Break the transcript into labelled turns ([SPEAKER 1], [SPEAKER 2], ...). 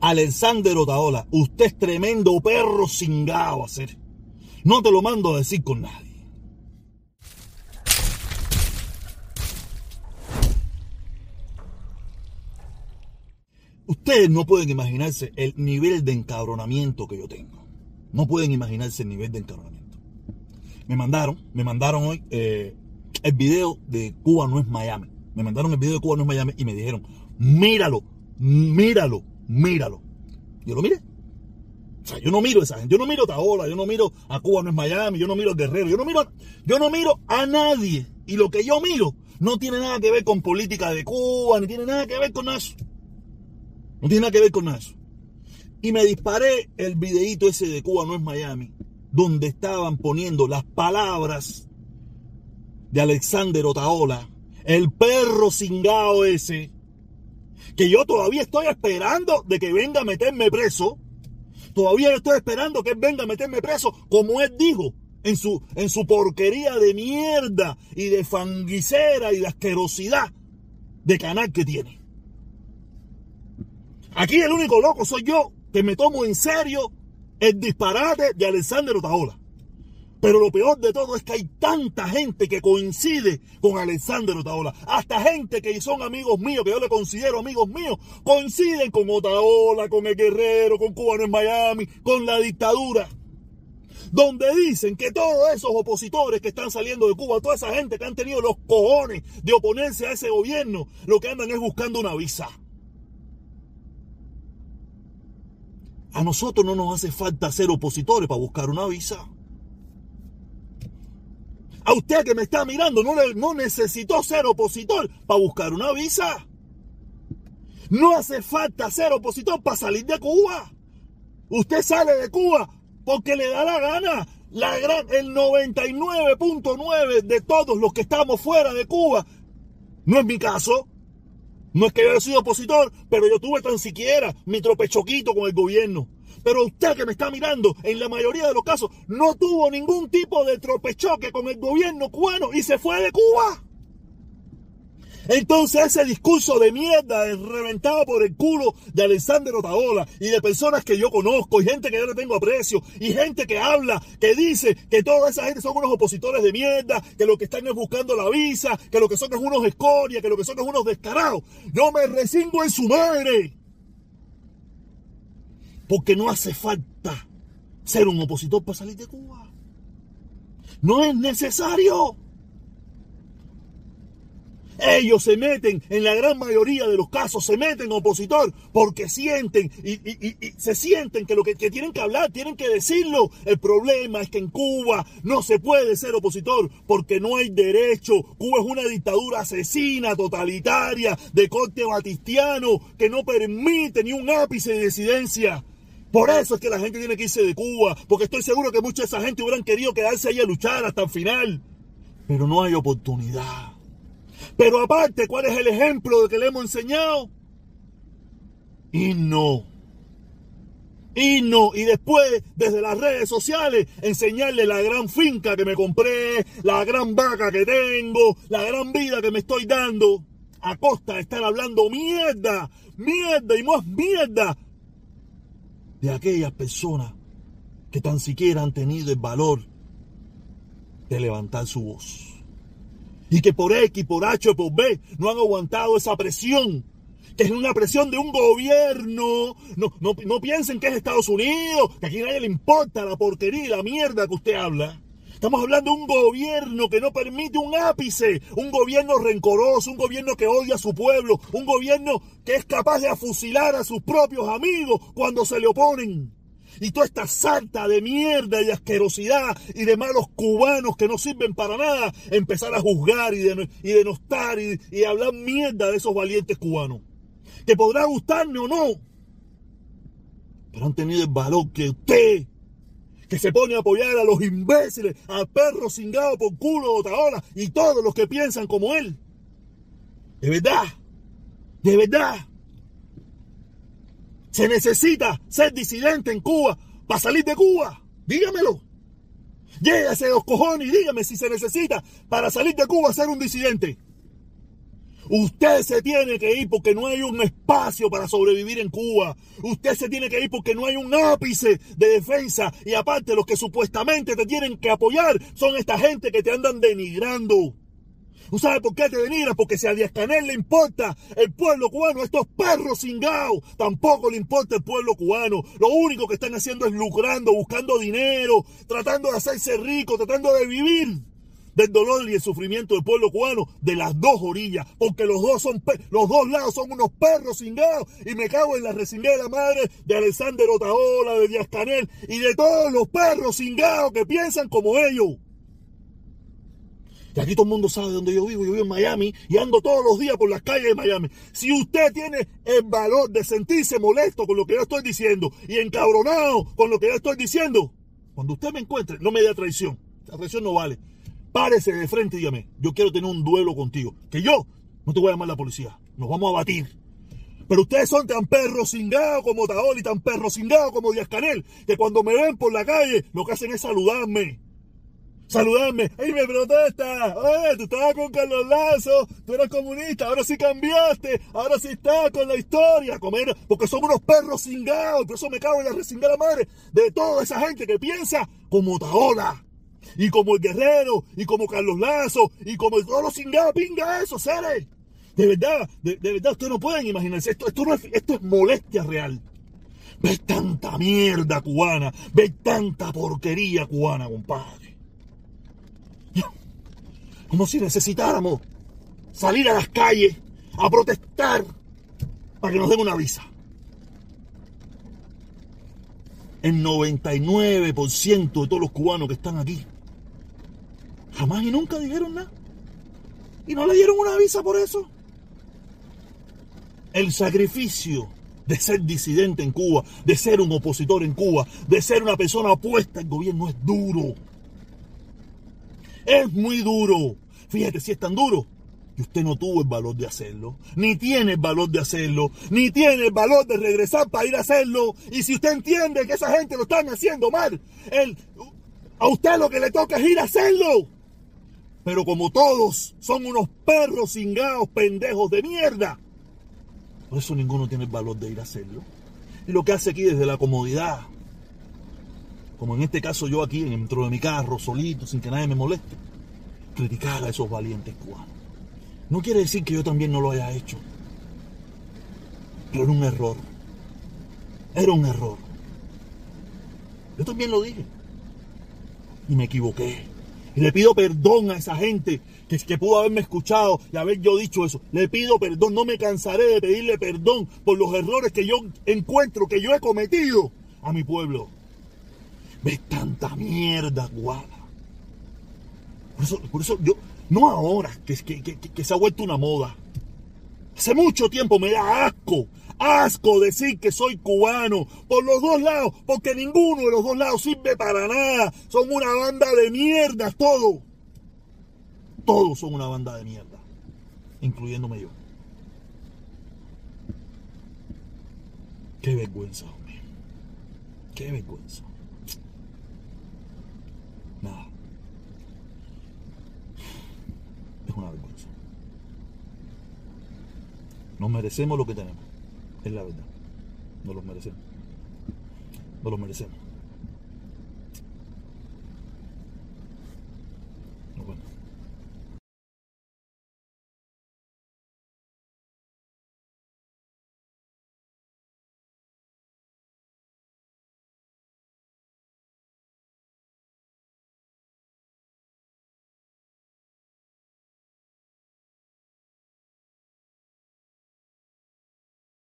[SPEAKER 1] Alexander Otaola, usted es tremendo perro cingado a hacer. No te lo mando a decir con nadie. Ustedes no pueden imaginarse el nivel de encabronamiento que yo tengo. No pueden imaginarse el nivel de encabronamiento. Me mandaron, me mandaron hoy eh, el video de Cuba no es Miami. Me mandaron el video de Cuba no es Miami y me dijeron, míralo, míralo, míralo. Yo lo miré. O sea, yo no miro a esa gente, yo no miro a Taola, yo no miro a Cuba no es Miami, yo no miro a Guerrero, yo no miro, yo no miro a nadie. Y lo que yo miro no tiene nada que ver con política de Cuba, ni tiene nada que ver con eso. No tiene nada que ver con eso. Y me disparé el videíto ese de Cuba no es Miami, donde estaban poniendo las palabras de Alexander Otaola, el perro cingao ese, que yo todavía estoy esperando de que venga a meterme preso. Todavía estoy esperando que él venga a meterme preso, como él dijo, en su, en su porquería de mierda y de fanguicera y de asquerosidad de canal que tiene. Aquí el único loco soy yo que me tomo en serio el disparate de Alexander Otaola. Pero lo peor de todo es que hay tanta gente que coincide con Alexander Otaola. Hasta gente que son amigos míos, que yo le considero amigos míos, coinciden con Otaola, con el guerrero, con Cubano en Miami, con la dictadura. Donde dicen que todos esos opositores que están saliendo de Cuba, toda esa gente que han tenido los cojones de oponerse a ese gobierno, lo que andan es buscando una visa. A nosotros no nos hace falta ser opositores para buscar una visa. A usted que me está mirando no, no necesitó ser opositor para buscar una visa. No hace falta ser opositor para salir de Cuba. Usted sale de Cuba porque le da la gana. La gran, el 99.9 de todos los que estamos fuera de Cuba. No es mi caso. No es que yo haya sido opositor, pero yo tuve tan siquiera mi tropechoquito con el gobierno. Pero usted que me está mirando, en la mayoría de los casos, no tuvo ningún tipo de tropechoque con el gobierno cubano y se fue de Cuba. Entonces ese discurso de mierda reventado por el culo de Alexander Otaola y de personas que yo conozco y gente que yo le tengo aprecio y gente que habla, que dice que toda esa gente son unos opositores de mierda, que lo que están es buscando la visa, que lo que son es unos escorias, que lo que son es unos descarados. No me resingo en su madre. Porque no hace falta ser un opositor para salir de Cuba. No es necesario. Ellos se meten, en la gran mayoría de los casos, se meten opositor porque sienten y, se sienten que lo que, que, tienen que hablar, tienen que decirlo. El problema es que en Cuba no se puede ser opositor porque no hay derecho. Cuba es una dictadura asesina, totalitaria, de corte batistiano, que no permite ni un ápice de disidencia. Por eso es que la gente tiene que irse de Cuba, porque estoy seguro que mucha de esa gente hubieran querido quedarse ahí a luchar hasta el final. Pero no hay oportunidad. Pero aparte, ¿cuál es el ejemplo de que le hemos enseñado? Y no. Y no. Y después, desde las redes sociales, enseñarle la gran finca que me compré, la gran vaca que tengo, la gran vida que me estoy dando. A costa de estar hablando mierda, mierda y más mierda de aquellas personas que tan siquiera han tenido el valor de levantar su voz. Y que por X, por H o por B no han aguantado esa presión, que es una presión de un gobierno. No, no, no piensen que es Estados Unidos, que aquí nadie le importa la porquería y la mierda que usted habla. Estamos hablando de un gobierno que no permite un ápice, un gobierno rencoroso, un gobierno que odia a su pueblo, un gobierno que es capaz de afusilar a sus propios amigos cuando se le oponen. Y toda esta salta de mierda y asquerosidad y de malos cubanos que no sirven para nada, empezar a juzgar y, denostar y, y hablar mierda de esos valientes cubanos. Que podrá gustarme o no, pero han tenido el valor que usted que se pone a apoyar a los imbéciles, a perros cingados por culo de Otaola y todos los que piensan como él. De verdad, de verdad. Se necesita ser disidente en Cuba para salir de Cuba. Dígamelo. Lléguese los cojones y dígame si se necesita para salir de Cuba ser un disidente. Usted se tiene que ir porque no hay un espacio para sobrevivir en Cuba. Usted se tiene que ir porque no hay un ápice de defensa. Y aparte, los que supuestamente te tienen que apoyar son esta gente que te andan denigrando. ¿Tú sabes por qué te denigran? Porque si a Díaz Canel le importa el pueblo cubano, estos perros cingados, tampoco le importa el pueblo cubano. Lo único que están haciendo es lucrando, buscando dinero, tratando de hacerse ricos, tratando de vivir del dolor y el sufrimiento del pueblo cubano de las dos orillas, porque los dos son los dos lados son unos perros cingados y me cago en la la madre de Alexander Otaola, de Díaz Canel y de todos los perros cingados que piensan como ellos. Y aquí todo el mundo sabe dónde yo vivo. Yo vivo en Miami y ando todos los días por las calles de Miami. Si usted tiene el valor de sentirse molesto con lo que yo estoy diciendo y encabronado con lo que yo estoy diciendo, cuando usted me encuentre, no me dé traición. La traición no vale. Párese de frente y dígame, yo quiero tener un duelo contigo. Que yo no te voy a llamar la policía. Nos vamos a batir. Pero ustedes son tan perros cingados como Taoli, tan perros cingados como Díaz Canel, que cuando me ven por la calle, lo que hacen es saludarme. Saludarme. ¡Ey, me protesta! ¡Oye, tú estabas con Carlos Lazo! ¡Tú eras comunista! ¡Ahora sí cambiaste! ¡Ahora sí estás con la historia! Comer, porque son unos perros cingados. Por eso me cago en la resingada madre de toda esa gente que piensa como Taola y como el Guerrero, y como Carlos Lazo, y como todos los cingados, pinga eso, seres. De verdad, de, verdad, ustedes no pueden imaginarse. Esto, esto, es, esto es molestia real. Ves tanta mierda cubana, ves tanta porquería cubana, compadre. Como si necesitáramos salir a las calles a protestar para que nos den una visa. El 99% de todos los cubanos que están aquí Jamás y nunca dijeron nada. Y no le dieron una visa por eso. El sacrificio de ser disidente en Cuba, de ser un opositor en Cuba, de ser una persona opuesta al gobierno es duro. Es muy duro. Fíjate si es tan duro. Y usted no tuvo el valor de hacerlo, ni tiene el valor de hacerlo, ni tiene el valor de regresar para ir a hacerlo. Y si usted entiende que esa gente lo están haciendo mal, a usted lo que le toca es ir a hacerlo. Pero como todos son unos perros cingados, pendejos de mierda, por eso ninguno tiene el valor de ir a hacerlo. Y lo que hace aquí desde la comodidad, como en este caso yo aquí dentro de mi carro, solito, sin que nadie me moleste, criticar a esos valientes cubanos. No quiere decir que yo también no lo haya hecho. Pero era un error. Era un error. Yo también lo dije. Y me equivoqué. Y le pido perdón a esa gente que, que pudo haberme escuchado y haber yo dicho eso. Le pido perdón, no me cansaré de pedirle perdón por los errores que yo encuentro, que yo he cometido a mi pueblo. Ves tanta mierda, guada. Por eso, por eso yo, no ahora, que, que, que se ha vuelto una moda. Hace mucho tiempo me da asco, asco decir que soy cubano por los dos lados, porque ninguno de los dos lados sirve para nada. Son una banda de mierda, todo. Todos son una banda de mierda, incluyéndome yo. Qué vergüenza, hombre. Qué vergüenza. Nada. Es una vergüenza. Nos merecemos lo que tenemos. Es la verdad. No los merecemos. No los merecemos.